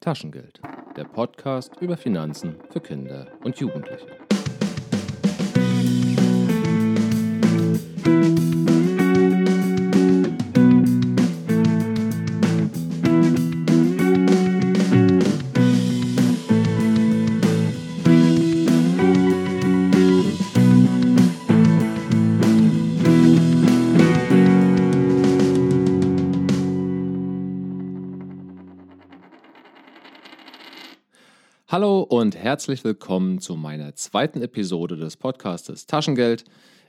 Taschengeld, der Podcast über Finanzen für Kinder und Jugendliche. Herzlich willkommen zu meiner zweiten Episode des Podcastes Taschengeld.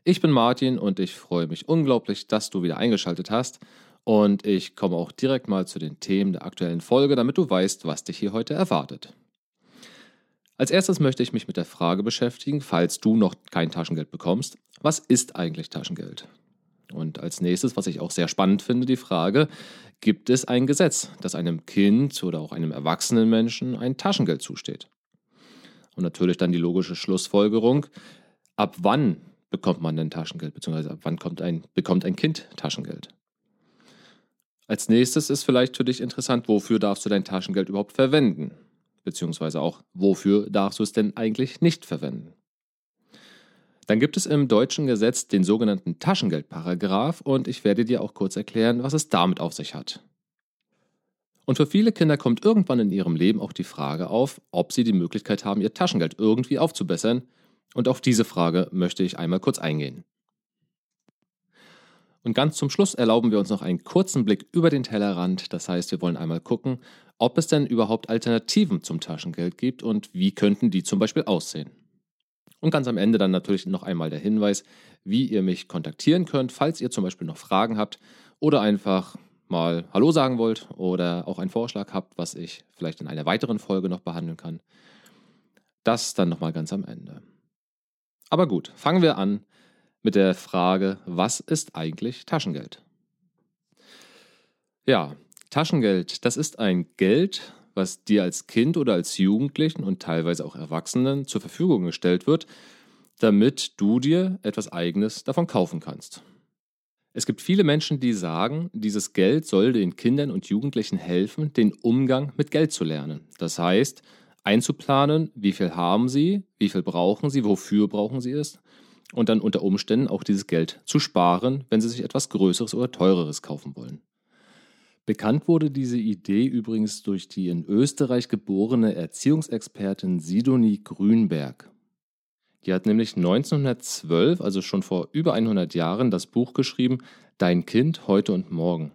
Ich bin Martin und ich freue mich unglaublich, dass du wieder eingeschaltet hast. Und ich komme auch direkt mal zu den Themen der aktuellen Folge, damit du weißt, was dich hier heute erwartet. Als erstes möchte ich mich mit der Frage beschäftigen, falls du noch kein Taschengeld bekommst, was ist eigentlich Taschengeld? Und als nächstes, was ich auch sehr spannend finde, die Frage, gibt es ein Gesetz, das einem Kind oder auch einem erwachsenen Menschen ein Taschengeld zusteht? Und natürlich dann die logische Schlussfolgerung, ab wann bekommt man denn Taschengeld, beziehungsweise ab wann kommt ein, bekommt ein Kind Taschengeld? Als nächstes ist vielleicht für dich interessant, wofür darfst du dein Taschengeld überhaupt verwenden? Beziehungsweise auch, wofür darfst du es denn eigentlich nicht verwenden? Dann gibt es im deutschen Gesetz den sogenannten Taschengeldparagraph und ich werde dir auch kurz erklären, was es damit auf sich hat. Und für viele Kinder kommt irgendwann in ihrem Leben auch die Frage auf, ob sie die Möglichkeit haben, ihr Taschengeld irgendwie aufzubessern. Und auf diese Frage möchte ich einmal kurz eingehen. Und ganz zum Schluss erlauben wir uns noch einen kurzen Blick über den Tellerrand. Das heißt, wir wollen einmal gucken, ob es denn überhaupt Alternativen zum Taschengeld gibt und wie könnten die zum Beispiel aussehen. Und ganz am Ende dann natürlich noch einmal der Hinweis, wie ihr mich kontaktieren könnt, falls ihr zum Beispiel noch Fragen habt oder einfach mal Hallo sagen wollt oder auch einen Vorschlag habt, was ich vielleicht in einer weiteren Folge noch behandeln kann. Das dann nochmal ganz am Ende. Aber gut, fangen wir an mit der Frage, was ist eigentlich Taschengeld? Ja, Taschengeld, das ist ein Geld, was dir als Kind oder als Jugendlichen und teilweise auch Erwachsenen zur Verfügung gestellt wird, damit du dir etwas Eigenes davon kaufen kannst. Es gibt viele Menschen, die sagen, dieses Geld soll den Kindern und Jugendlichen helfen, den Umgang mit Geld zu lernen. Das heißt, einzuplanen, wie viel haben sie, wie viel brauchen sie, wofür brauchen sie es und dann unter Umständen auch dieses Geld zu sparen, wenn sie sich etwas Größeres oder Teureres kaufen wollen. Bekannt wurde diese Idee übrigens durch die in Österreich geborene Erziehungsexpertin Sidonie Grünberg. Die hat nämlich 1912, also schon vor über 100 Jahren, das Buch geschrieben Dein Kind heute und morgen.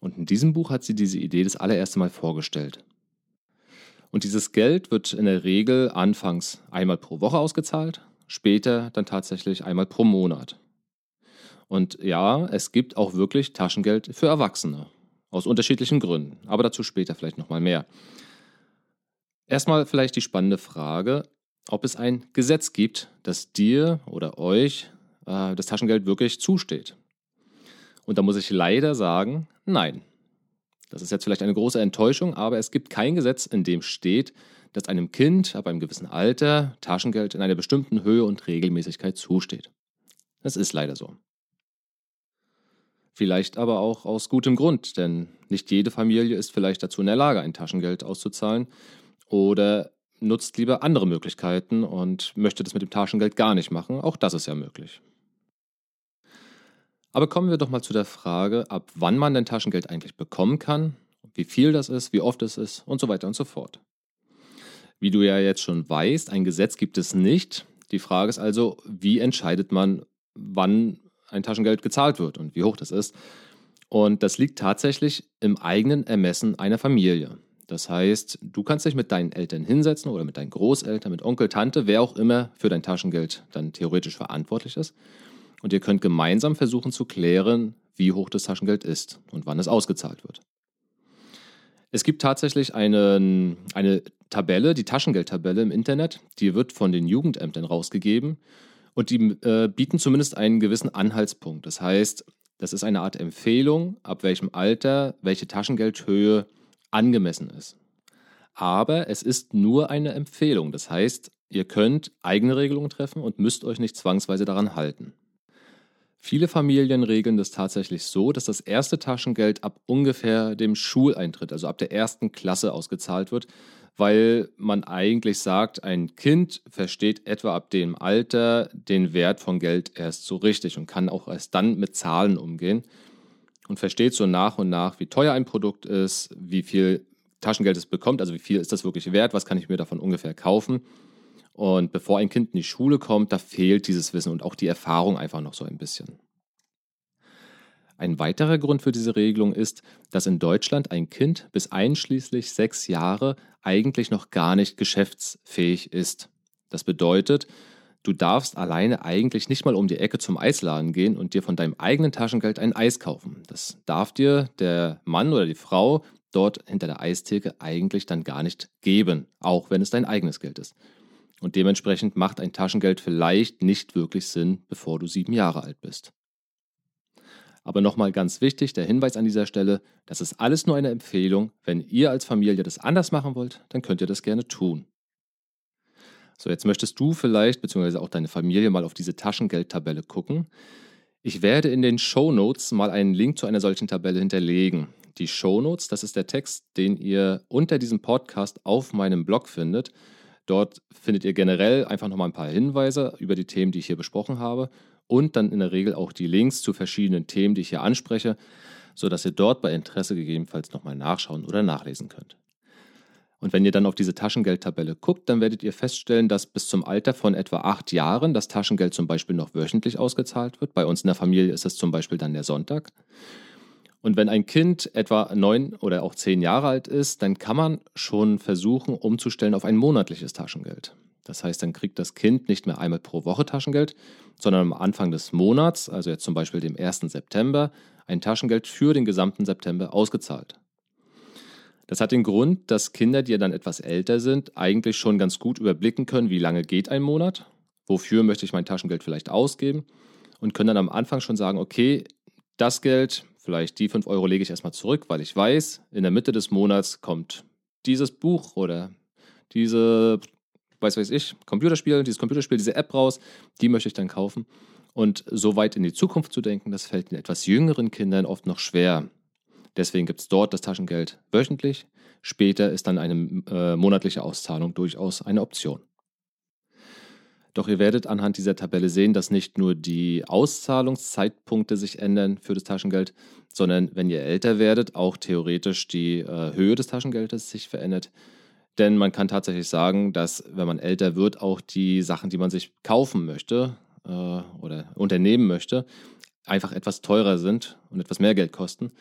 Und in diesem Buch hat sie diese Idee das allererste Mal vorgestellt. Und dieses Geld wird in der Regel anfangs einmal pro Woche ausgezahlt, später dann tatsächlich einmal pro Monat. Und ja, es gibt auch wirklich Taschengeld für Erwachsene. Aus unterschiedlichen Gründen. Aber dazu später vielleicht nochmal mehr. Erstmal vielleicht die spannende Frage, ob es ein Gesetz gibt, das dir oder euch äh, das Taschengeld wirklich zusteht. Und da muss ich leider sagen, nein. Das ist jetzt vielleicht eine große Enttäuschung, aber es gibt kein Gesetz, in dem steht, dass einem Kind ab einem gewissen Alter Taschengeld in einer bestimmten Höhe und Regelmäßigkeit zusteht. Das ist leider so. Vielleicht aber auch aus gutem Grund, denn nicht jede Familie ist vielleicht dazu in der Lage, ein Taschengeld auszuzahlen oder nutzt lieber andere Möglichkeiten und möchte das mit dem Taschengeld gar nicht machen. Auch das ist ja möglich. Aber kommen wir doch mal zu der Frage, ab wann man denn Taschengeld eigentlich bekommen kann, wie viel das ist, wie oft es ist und so weiter und so fort. Wie du ja jetzt schon weißt, ein Gesetz gibt es nicht. Die Frage ist also, wie entscheidet man, wann ein Taschengeld gezahlt wird und wie hoch das ist. Und das liegt tatsächlich im eigenen Ermessen einer Familie. Das heißt, du kannst dich mit deinen Eltern hinsetzen oder mit deinen Großeltern, mit Onkel, Tante, wer auch immer für dein Taschengeld dann theoretisch verantwortlich ist. Und ihr könnt gemeinsam versuchen zu klären, wie hoch das Taschengeld ist und wann es ausgezahlt wird. Es gibt tatsächlich eine, eine Tabelle, die Taschengeldtabelle im Internet, die wird von den Jugendämtern rausgegeben und die äh, bieten zumindest einen gewissen Anhaltspunkt. Das heißt, das ist eine Art Empfehlung, ab welchem Alter welche Taschengeldhöhe angemessen ist. Aber es ist nur eine Empfehlung. Das heißt, ihr könnt eigene Regelungen treffen und müsst euch nicht zwangsweise daran halten. Viele Familien regeln das tatsächlich so, dass das erste Taschengeld ab ungefähr dem Schuleintritt, also ab der ersten Klasse ausgezahlt wird, weil man eigentlich sagt, ein Kind versteht etwa ab dem Alter den Wert von Geld erst so richtig und kann auch erst dann mit Zahlen umgehen und versteht so nach und nach, wie teuer ein Produkt ist, wie viel Taschengeld es bekommt, also wie viel ist das wirklich wert, was kann ich mir davon ungefähr kaufen. Und bevor ein Kind in die Schule kommt, da fehlt dieses Wissen und auch die Erfahrung einfach noch so ein bisschen. Ein weiterer Grund für diese Regelung ist, dass in Deutschland ein Kind bis einschließlich sechs Jahre eigentlich noch gar nicht geschäftsfähig ist. Das bedeutet, du darfst alleine eigentlich nicht mal um die Ecke zum Eisladen gehen und dir von deinem eigenen Taschengeld ein Eis kaufen. Das darf dir der Mann oder die Frau dort hinter der Eistheke eigentlich dann gar nicht geben, auch wenn es dein eigenes Geld ist. Und dementsprechend macht ein Taschengeld vielleicht nicht wirklich Sinn, bevor du sieben Jahre alt bist. Aber nochmal ganz wichtig, der Hinweis an dieser Stelle, das ist alles nur eine Empfehlung. Wenn ihr als Familie das anders machen wollt, dann könnt ihr das gerne tun. So, jetzt möchtest du vielleicht, beziehungsweise auch deine Familie, mal auf diese Taschengeldtabelle gucken. Ich werde in den Show Notes mal einen Link zu einer solchen Tabelle hinterlegen. Die Show Notes, das ist der Text, den ihr unter diesem Podcast auf meinem Blog findet. Dort findet ihr generell einfach nochmal ein paar Hinweise über die Themen, die ich hier besprochen habe und dann in der Regel auch die Links zu verschiedenen Themen, die ich hier anspreche, sodass ihr dort bei Interesse gegebenenfalls nochmal nachschauen oder nachlesen könnt. Und wenn ihr dann auf diese Taschengeldtabelle guckt, dann werdet ihr feststellen, dass bis zum Alter von etwa acht Jahren das Taschengeld zum Beispiel noch wöchentlich ausgezahlt wird. Bei uns in der Familie ist es zum Beispiel dann der Sonntag. Und wenn ein Kind etwa neun oder auch zehn Jahre alt ist, dann kann man schon versuchen, umzustellen auf ein monatliches Taschengeld. Das heißt, dann kriegt das Kind nicht mehr einmal pro Woche Taschengeld, sondern am Anfang des Monats, also jetzt zum Beispiel dem 1. September, ein Taschengeld für den gesamten September ausgezahlt. Das hat den Grund, dass Kinder, die ja dann etwas älter sind, eigentlich schon ganz gut überblicken können, wie lange geht ein Monat, wofür möchte ich mein Taschengeld vielleicht ausgeben und können dann am Anfang schon sagen, okay, das Geld, vielleicht die 5 Euro lege ich erstmal zurück, weil ich weiß, in der Mitte des Monats kommt dieses Buch oder diese weiß weiß ich, Computerspiel, dieses Computerspiel, diese App raus, die möchte ich dann kaufen. Und so weit in die Zukunft zu denken, das fällt den etwas jüngeren Kindern oft noch schwer. Deswegen gibt es dort das Taschengeld wöchentlich. Später ist dann eine äh, monatliche Auszahlung durchaus eine Option. Doch ihr werdet anhand dieser Tabelle sehen, dass nicht nur die Auszahlungszeitpunkte sich ändern für das Taschengeld, sondern wenn ihr älter werdet, auch theoretisch die äh, Höhe des Taschengeldes sich verändert. Denn man kann tatsächlich sagen, dass wenn man älter wird, auch die Sachen, die man sich kaufen möchte äh, oder unternehmen möchte, einfach etwas teurer sind und etwas mehr Geld kosten.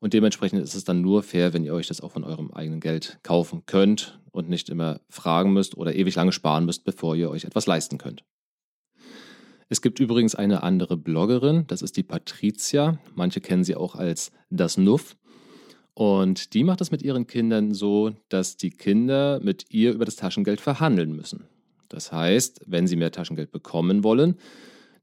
Und dementsprechend ist es dann nur fair, wenn ihr euch das auch von eurem eigenen Geld kaufen könnt und nicht immer fragen müsst oder ewig lange sparen müsst, bevor ihr euch etwas leisten könnt. Es gibt übrigens eine andere Bloggerin, das ist die Patricia. Manche kennen sie auch als das Nuff. Und die macht es mit ihren Kindern so, dass die Kinder mit ihr über das Taschengeld verhandeln müssen. Das heißt, wenn sie mehr Taschengeld bekommen wollen,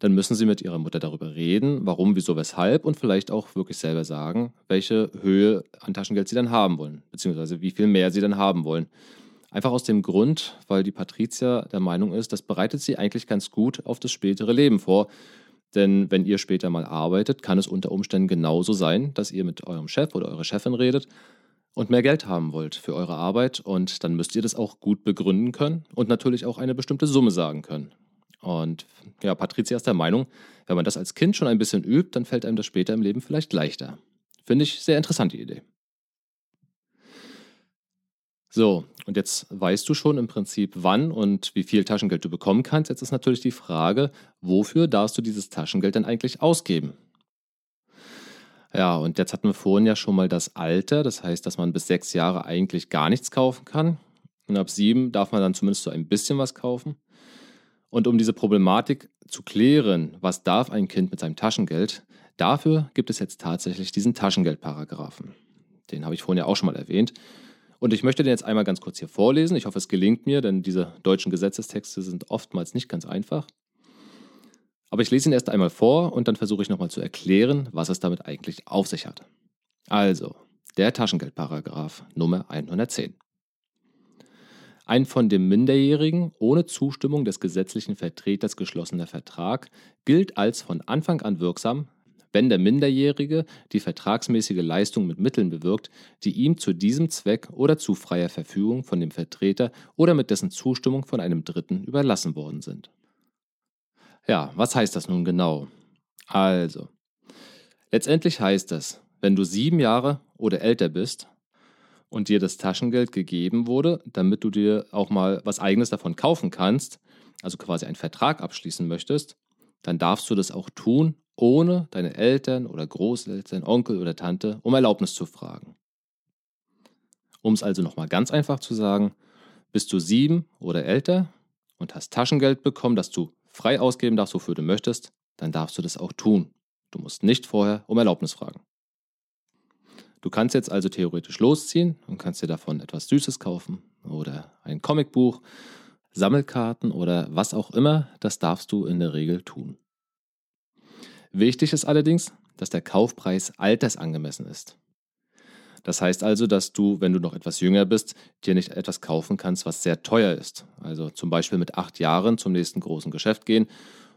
dann müssen sie mit ihrer Mutter darüber reden, warum, wieso, weshalb und vielleicht auch wirklich selber sagen, welche Höhe an Taschengeld sie dann haben wollen, beziehungsweise wie viel mehr sie dann haben wollen. Einfach aus dem Grund, weil die Patricia der Meinung ist, das bereitet sie eigentlich ganz gut auf das spätere Leben vor denn wenn ihr später mal arbeitet, kann es unter Umständen genauso sein, dass ihr mit eurem Chef oder eurer Chefin redet und mehr Geld haben wollt für eure Arbeit und dann müsst ihr das auch gut begründen können und natürlich auch eine bestimmte Summe sagen können. Und ja, Patricia ist der Meinung, wenn man das als Kind schon ein bisschen übt, dann fällt einem das später im Leben vielleicht leichter. Finde ich sehr interessante Idee. So, und jetzt weißt du schon im Prinzip, wann und wie viel Taschengeld du bekommen kannst. Jetzt ist natürlich die Frage, wofür darfst du dieses Taschengeld denn eigentlich ausgeben? Ja, und jetzt hatten wir vorhin ja schon mal das Alter, das heißt, dass man bis sechs Jahre eigentlich gar nichts kaufen kann. Und ab sieben darf man dann zumindest so ein bisschen was kaufen. Und um diese Problematik zu klären, was darf ein Kind mit seinem Taschengeld, dafür gibt es jetzt tatsächlich diesen Taschengeldparagraphen. Den habe ich vorhin ja auch schon mal erwähnt. Und ich möchte den jetzt einmal ganz kurz hier vorlesen. Ich hoffe, es gelingt mir, denn diese deutschen Gesetzestexte sind oftmals nicht ganz einfach. Aber ich lese ihn erst einmal vor und dann versuche ich nochmal zu erklären, was es damit eigentlich auf sich hat. Also, der Taschengeldparagraf Nummer 110. Ein von dem Minderjährigen ohne Zustimmung des gesetzlichen Vertreters geschlossener Vertrag gilt als von Anfang an wirksam, wenn der Minderjährige die vertragsmäßige Leistung mit Mitteln bewirkt, die ihm zu diesem Zweck oder zu freier Verfügung von dem Vertreter oder mit dessen Zustimmung von einem Dritten überlassen worden sind. Ja, was heißt das nun genau? Also, letztendlich heißt es, wenn du sieben Jahre oder älter bist und dir das Taschengeld gegeben wurde, damit du dir auch mal was eigenes davon kaufen kannst, also quasi einen Vertrag abschließen möchtest, dann darfst du das auch tun, ohne deine Eltern oder Großeltern, Onkel oder Tante um Erlaubnis zu fragen. Um es also nochmal ganz einfach zu sagen, bist du sieben oder älter und hast Taschengeld bekommen, das du frei ausgeben darfst, wofür du möchtest, dann darfst du das auch tun. Du musst nicht vorher um Erlaubnis fragen. Du kannst jetzt also theoretisch losziehen und kannst dir davon etwas Süßes kaufen oder ein Comicbuch, Sammelkarten oder was auch immer, das darfst du in der Regel tun. Wichtig ist allerdings, dass der Kaufpreis altersangemessen ist. Das heißt also, dass du, wenn du noch etwas jünger bist, dir nicht etwas kaufen kannst, was sehr teuer ist. Also zum Beispiel mit acht Jahren zum nächsten großen Geschäft gehen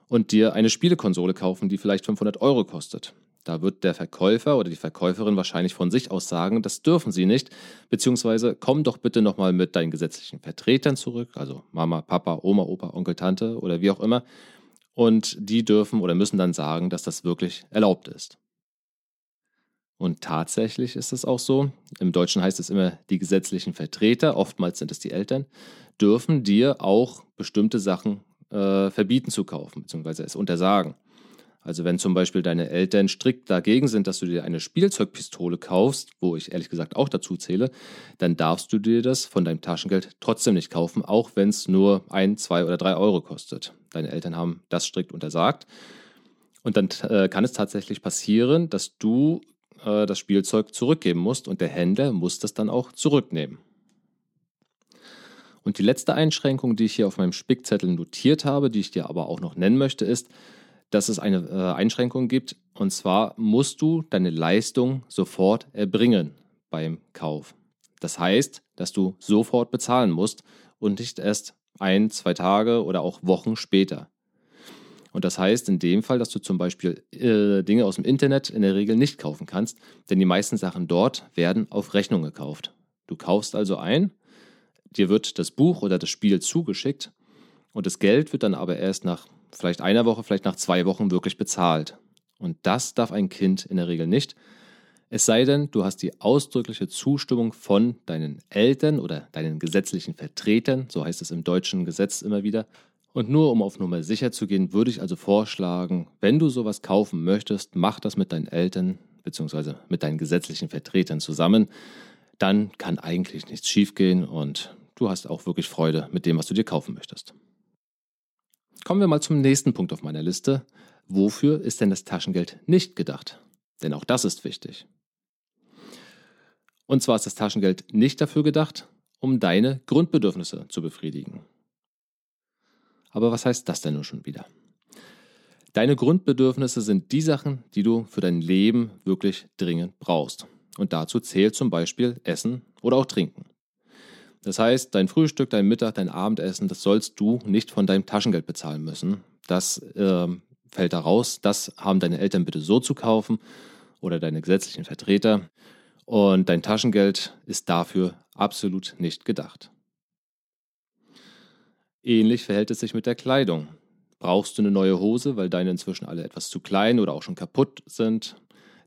und dir eine Spielekonsole kaufen, die vielleicht 500 Euro kostet. Da wird der Verkäufer oder die Verkäuferin wahrscheinlich von sich aus sagen, das dürfen sie nicht, beziehungsweise komm doch bitte nochmal mit deinen gesetzlichen Vertretern zurück, also Mama, Papa, Oma, Opa, Onkel, Tante oder wie auch immer, und die dürfen oder müssen dann sagen, dass das wirklich erlaubt ist. Und tatsächlich ist es auch so, im Deutschen heißt es immer die gesetzlichen Vertreter, oftmals sind es die Eltern, dürfen dir auch bestimmte Sachen äh, verbieten zu kaufen, beziehungsweise es untersagen. Also wenn zum Beispiel deine Eltern strikt dagegen sind, dass du dir eine Spielzeugpistole kaufst, wo ich ehrlich gesagt auch dazu zähle, dann darfst du dir das von deinem Taschengeld trotzdem nicht kaufen, auch wenn es nur ein, zwei oder drei Euro kostet. Deine Eltern haben das strikt untersagt. Und dann äh, kann es tatsächlich passieren, dass du äh, das Spielzeug zurückgeben musst und der Händler muss das dann auch zurücknehmen. Und die letzte Einschränkung, die ich hier auf meinem Spickzettel notiert habe, die ich dir aber auch noch nennen möchte, ist, dass es eine äh, Einschränkung gibt. Und zwar musst du deine Leistung sofort erbringen beim Kauf. Das heißt, dass du sofort bezahlen musst und nicht erst ein, zwei Tage oder auch Wochen später. Und das heißt in dem Fall, dass du zum Beispiel äh, Dinge aus dem Internet in der Regel nicht kaufen kannst, denn die meisten Sachen dort werden auf Rechnung gekauft. Du kaufst also ein, dir wird das Buch oder das Spiel zugeschickt und das Geld wird dann aber erst nach vielleicht einer Woche, vielleicht nach zwei Wochen wirklich bezahlt. Und das darf ein Kind in der Regel nicht. Es sei denn, du hast die ausdrückliche Zustimmung von deinen Eltern oder deinen gesetzlichen Vertretern, so heißt es im deutschen Gesetz immer wieder. Und nur um auf Nummer sicher zu gehen, würde ich also vorschlagen, wenn du sowas kaufen möchtest, mach das mit deinen Eltern bzw. mit deinen gesetzlichen Vertretern zusammen. Dann kann eigentlich nichts schiefgehen und du hast auch wirklich Freude mit dem, was du dir kaufen möchtest. Kommen wir mal zum nächsten Punkt auf meiner Liste. Wofür ist denn das Taschengeld nicht gedacht? Denn auch das ist wichtig. Und zwar ist das Taschengeld nicht dafür gedacht, um deine Grundbedürfnisse zu befriedigen. Aber was heißt das denn nun schon wieder? Deine Grundbedürfnisse sind die Sachen, die du für dein Leben wirklich dringend brauchst. Und dazu zählt zum Beispiel Essen oder auch Trinken. Das heißt, dein Frühstück, dein Mittag, dein Abendessen, das sollst du nicht von deinem Taschengeld bezahlen müssen. Das äh, fällt da raus. Das haben deine Eltern bitte so zu kaufen oder deine gesetzlichen Vertreter. Und dein Taschengeld ist dafür absolut nicht gedacht. Ähnlich verhält es sich mit der Kleidung. Brauchst du eine neue Hose, weil deine inzwischen alle etwas zu klein oder auch schon kaputt sind,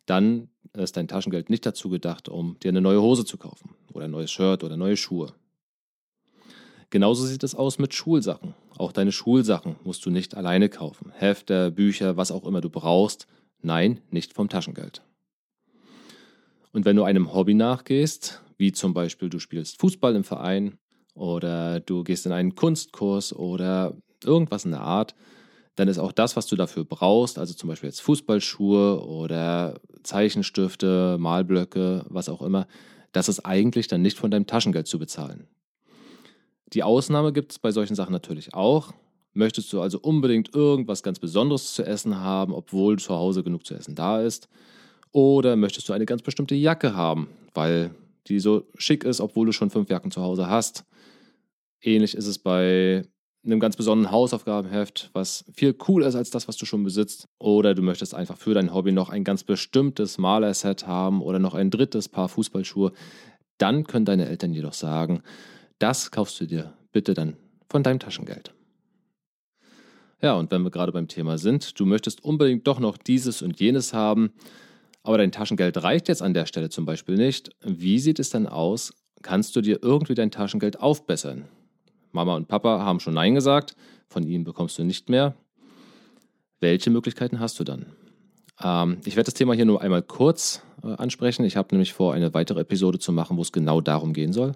dann ist dein Taschengeld nicht dazu gedacht, um dir eine neue Hose zu kaufen oder ein neues Shirt oder neue Schuhe. Genauso sieht es aus mit Schulsachen. Auch deine Schulsachen musst du nicht alleine kaufen. Hefte, Bücher, was auch immer du brauchst. Nein, nicht vom Taschengeld. Und wenn du einem Hobby nachgehst, wie zum Beispiel du spielst Fußball im Verein oder du gehst in einen Kunstkurs oder irgendwas in der Art, dann ist auch das, was du dafür brauchst, also zum Beispiel jetzt Fußballschuhe oder Zeichenstifte, Malblöcke, was auch immer, das ist eigentlich dann nicht von deinem Taschengeld zu bezahlen. Die Ausnahme gibt es bei solchen Sachen natürlich auch. Möchtest du also unbedingt irgendwas ganz Besonderes zu essen haben, obwohl zu Hause genug zu essen da ist? Oder möchtest du eine ganz bestimmte Jacke haben, weil die so schick ist, obwohl du schon fünf Jacken zu Hause hast? Ähnlich ist es bei einem ganz besonderen Hausaufgabenheft, was viel cooler ist als das, was du schon besitzt. Oder du möchtest einfach für dein Hobby noch ein ganz bestimmtes Malerset haben oder noch ein drittes Paar Fußballschuhe. Dann können deine Eltern jedoch sagen, das kaufst du dir bitte dann von deinem Taschengeld. Ja, und wenn wir gerade beim Thema sind, du möchtest unbedingt doch noch dieses und jenes haben, aber dein Taschengeld reicht jetzt an der Stelle zum Beispiel nicht. Wie sieht es dann aus? Kannst du dir irgendwie dein Taschengeld aufbessern? Mama und Papa haben schon Nein gesagt, von ihnen bekommst du nicht mehr. Welche Möglichkeiten hast du dann? Ähm, ich werde das Thema hier nur einmal kurz äh, ansprechen. Ich habe nämlich vor, eine weitere Episode zu machen, wo es genau darum gehen soll.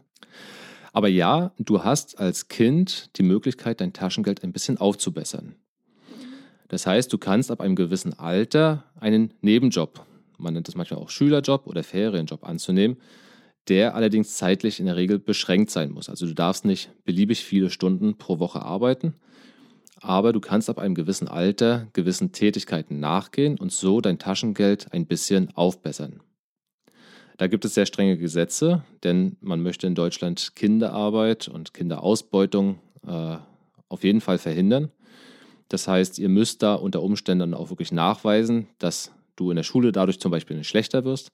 Aber ja, du hast als Kind die Möglichkeit, dein Taschengeld ein bisschen aufzubessern. Das heißt, du kannst ab einem gewissen Alter einen Nebenjob, man nennt es manchmal auch Schülerjob oder Ferienjob anzunehmen, der allerdings zeitlich in der Regel beschränkt sein muss. Also du darfst nicht beliebig viele Stunden pro Woche arbeiten, aber du kannst ab einem gewissen Alter gewissen Tätigkeiten nachgehen und so dein Taschengeld ein bisschen aufbessern. Da gibt es sehr strenge Gesetze, denn man möchte in Deutschland Kinderarbeit und Kinderausbeutung äh, auf jeden Fall verhindern. Das heißt, ihr müsst da unter Umständen auch wirklich nachweisen, dass du in der Schule dadurch zum Beispiel nicht schlechter wirst,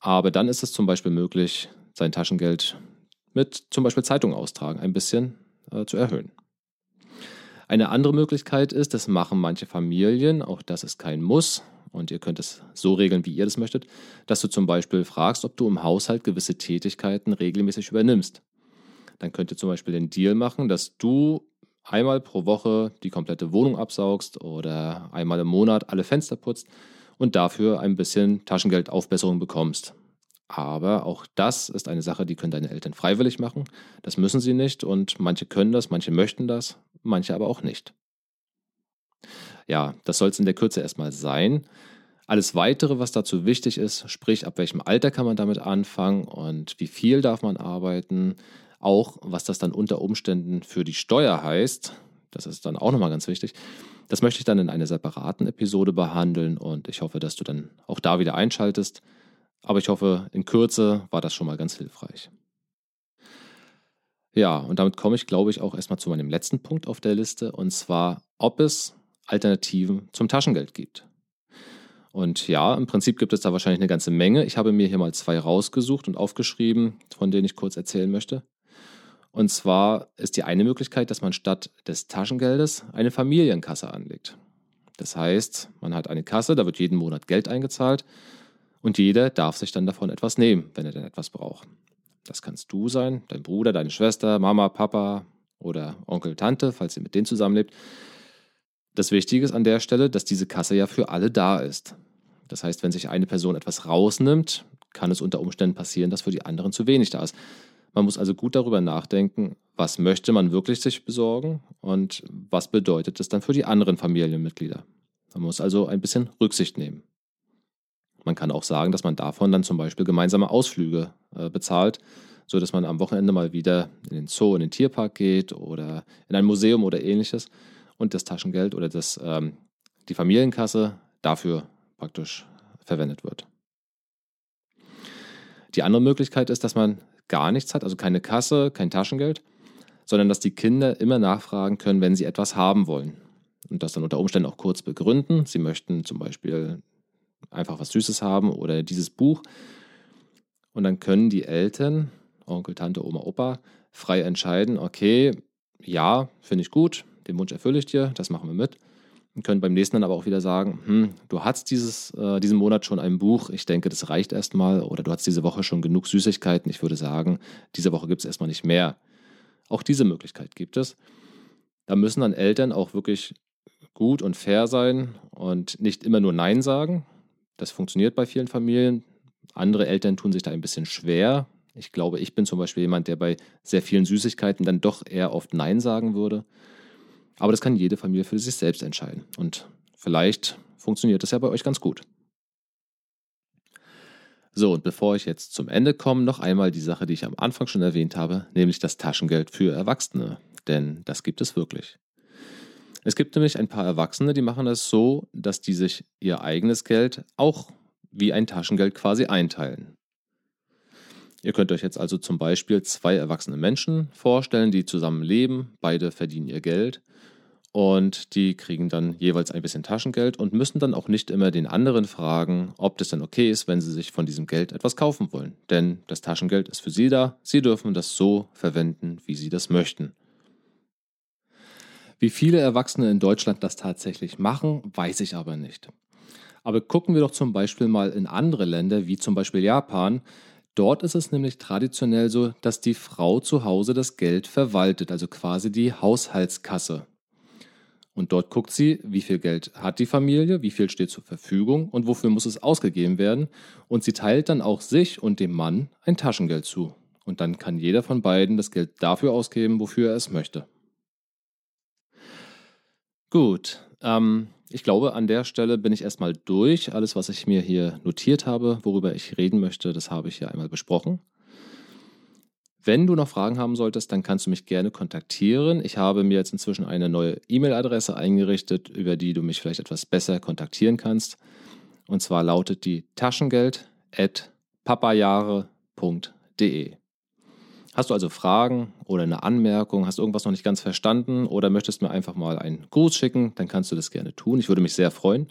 aber dann ist es zum Beispiel möglich, sein Taschengeld mit zum Beispiel Zeitung austragen ein bisschen äh, zu erhöhen. Eine andere Möglichkeit ist, das machen manche Familien, auch das ist kein Muss und ihr könnt es so regeln, wie ihr das möchtet, dass du zum Beispiel fragst, ob du im Haushalt gewisse Tätigkeiten regelmäßig übernimmst. Dann könnt ihr zum Beispiel den Deal machen, dass du einmal pro Woche die komplette Wohnung absaugst oder einmal im Monat alle Fenster putzt und dafür ein bisschen Taschengeldaufbesserung bekommst. Aber auch das ist eine Sache, die können deine Eltern freiwillig machen. Das müssen sie nicht und manche können das, manche möchten das, manche aber auch nicht. Ja, das soll es in der Kürze erstmal sein. Alles weitere, was dazu wichtig ist, sprich ab welchem Alter kann man damit anfangen und wie viel darf man arbeiten, auch was das dann unter Umständen für die Steuer heißt, das ist dann auch nochmal ganz wichtig. Das möchte ich dann in einer separaten Episode behandeln und ich hoffe, dass du dann auch da wieder einschaltest. Aber ich hoffe, in Kürze war das schon mal ganz hilfreich. Ja, und damit komme ich, glaube ich, auch erstmal zu meinem letzten Punkt auf der Liste, und zwar, ob es Alternativen zum Taschengeld gibt. Und ja, im Prinzip gibt es da wahrscheinlich eine ganze Menge. Ich habe mir hier mal zwei rausgesucht und aufgeschrieben, von denen ich kurz erzählen möchte. Und zwar ist die eine Möglichkeit, dass man statt des Taschengeldes eine Familienkasse anlegt. Das heißt, man hat eine Kasse, da wird jeden Monat Geld eingezahlt und jeder darf sich dann davon etwas nehmen, wenn er denn etwas braucht. Das kannst du sein, dein Bruder, deine Schwester, Mama, Papa oder Onkel, Tante, falls ihr mit denen zusammenlebt. Das Wichtige ist an der Stelle, dass diese Kasse ja für alle da ist. Das heißt, wenn sich eine Person etwas rausnimmt, kann es unter Umständen passieren, dass für die anderen zu wenig da ist. Man muss also gut darüber nachdenken, was möchte man wirklich sich besorgen und was bedeutet es dann für die anderen Familienmitglieder. Man muss also ein bisschen Rücksicht nehmen. Man kann auch sagen, dass man davon dann zum Beispiel gemeinsame Ausflüge äh, bezahlt, so dass man am Wochenende mal wieder in den Zoo, in den Tierpark geht oder in ein Museum oder ähnliches und das Taschengeld oder das, ähm, die Familienkasse dafür praktisch verwendet wird. Die andere Möglichkeit ist, dass man gar nichts hat, also keine Kasse, kein Taschengeld, sondern dass die Kinder immer nachfragen können, wenn sie etwas haben wollen. Und das dann unter Umständen auch kurz begründen. Sie möchten zum Beispiel einfach was Süßes haben oder dieses Buch. Und dann können die Eltern, Onkel, Tante, Oma, Opa, frei entscheiden, okay, ja, finde ich gut, den Wunsch erfülle ich dir, das machen wir mit und können beim nächsten dann aber auch wieder sagen, hm, du hast dieses, äh, diesen Monat schon ein Buch, ich denke, das reicht erstmal, oder du hast diese Woche schon genug Süßigkeiten, ich würde sagen, diese Woche gibt es erstmal nicht mehr. Auch diese Möglichkeit gibt es. Da müssen dann Eltern auch wirklich gut und fair sein und nicht immer nur Nein sagen. Das funktioniert bei vielen Familien. Andere Eltern tun sich da ein bisschen schwer. Ich glaube, ich bin zum Beispiel jemand, der bei sehr vielen Süßigkeiten dann doch eher oft Nein sagen würde. Aber das kann jede Familie für sich selbst entscheiden. Und vielleicht funktioniert das ja bei euch ganz gut. So, und bevor ich jetzt zum Ende komme, noch einmal die Sache, die ich am Anfang schon erwähnt habe, nämlich das Taschengeld für Erwachsene. Denn das gibt es wirklich. Es gibt nämlich ein paar Erwachsene, die machen das so, dass die sich ihr eigenes Geld auch wie ein Taschengeld quasi einteilen. Ihr könnt euch jetzt also zum Beispiel zwei erwachsene Menschen vorstellen, die zusammen leben, beide verdienen ihr Geld und die kriegen dann jeweils ein bisschen Taschengeld und müssen dann auch nicht immer den anderen fragen, ob das denn okay ist, wenn sie sich von diesem Geld etwas kaufen wollen. Denn das Taschengeld ist für sie da, sie dürfen das so verwenden, wie sie das möchten. Wie viele Erwachsene in Deutschland das tatsächlich machen, weiß ich aber nicht. Aber gucken wir doch zum Beispiel mal in andere Länder, wie zum Beispiel Japan. Dort ist es nämlich traditionell so, dass die Frau zu Hause das Geld verwaltet, also quasi die Haushaltskasse. Und dort guckt sie, wie viel Geld hat die Familie, wie viel steht zur Verfügung und wofür muss es ausgegeben werden. Und sie teilt dann auch sich und dem Mann ein Taschengeld zu. Und dann kann jeder von beiden das Geld dafür ausgeben, wofür er es möchte. Gut, ähm, ich glaube, an der Stelle bin ich erstmal durch. Alles, was ich mir hier notiert habe, worüber ich reden möchte, das habe ich ja einmal besprochen. Wenn du noch Fragen haben solltest, dann kannst du mich gerne kontaktieren. Ich habe mir jetzt inzwischen eine neue E-Mail-Adresse eingerichtet, über die du mich vielleicht etwas besser kontaktieren kannst. Und zwar lautet die taschengeld.papajahre.de. Hast du also Fragen oder eine Anmerkung, hast irgendwas noch nicht ganz verstanden oder möchtest mir einfach mal einen Gruß schicken, dann kannst du das gerne tun. Ich würde mich sehr freuen.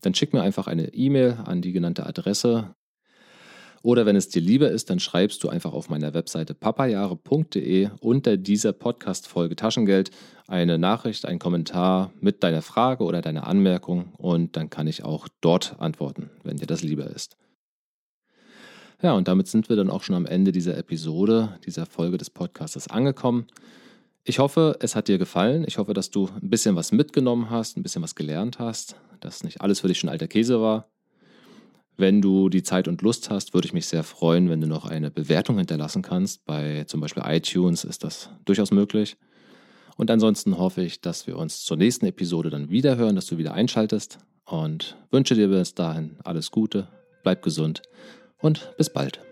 Dann schick mir einfach eine E-Mail an die genannte Adresse oder wenn es dir lieber ist, dann schreibst du einfach auf meiner Webseite papajahre.de unter dieser Podcast-Folge Taschengeld eine Nachricht, einen Kommentar mit deiner Frage oder deiner Anmerkung und dann kann ich auch dort antworten, wenn dir das lieber ist. Ja, und damit sind wir dann auch schon am Ende dieser Episode, dieser Folge des Podcasts angekommen. Ich hoffe, es hat dir gefallen. Ich hoffe, dass du ein bisschen was mitgenommen hast, ein bisschen was gelernt hast, dass nicht alles für dich schon alter Käse war. Wenn du die Zeit und Lust hast, würde ich mich sehr freuen, wenn du noch eine Bewertung hinterlassen kannst. Bei zum Beispiel iTunes ist das durchaus möglich. Und ansonsten hoffe ich, dass wir uns zur nächsten Episode dann wieder hören, dass du wieder einschaltest und wünsche dir bis dahin alles Gute, bleib gesund und bis bald.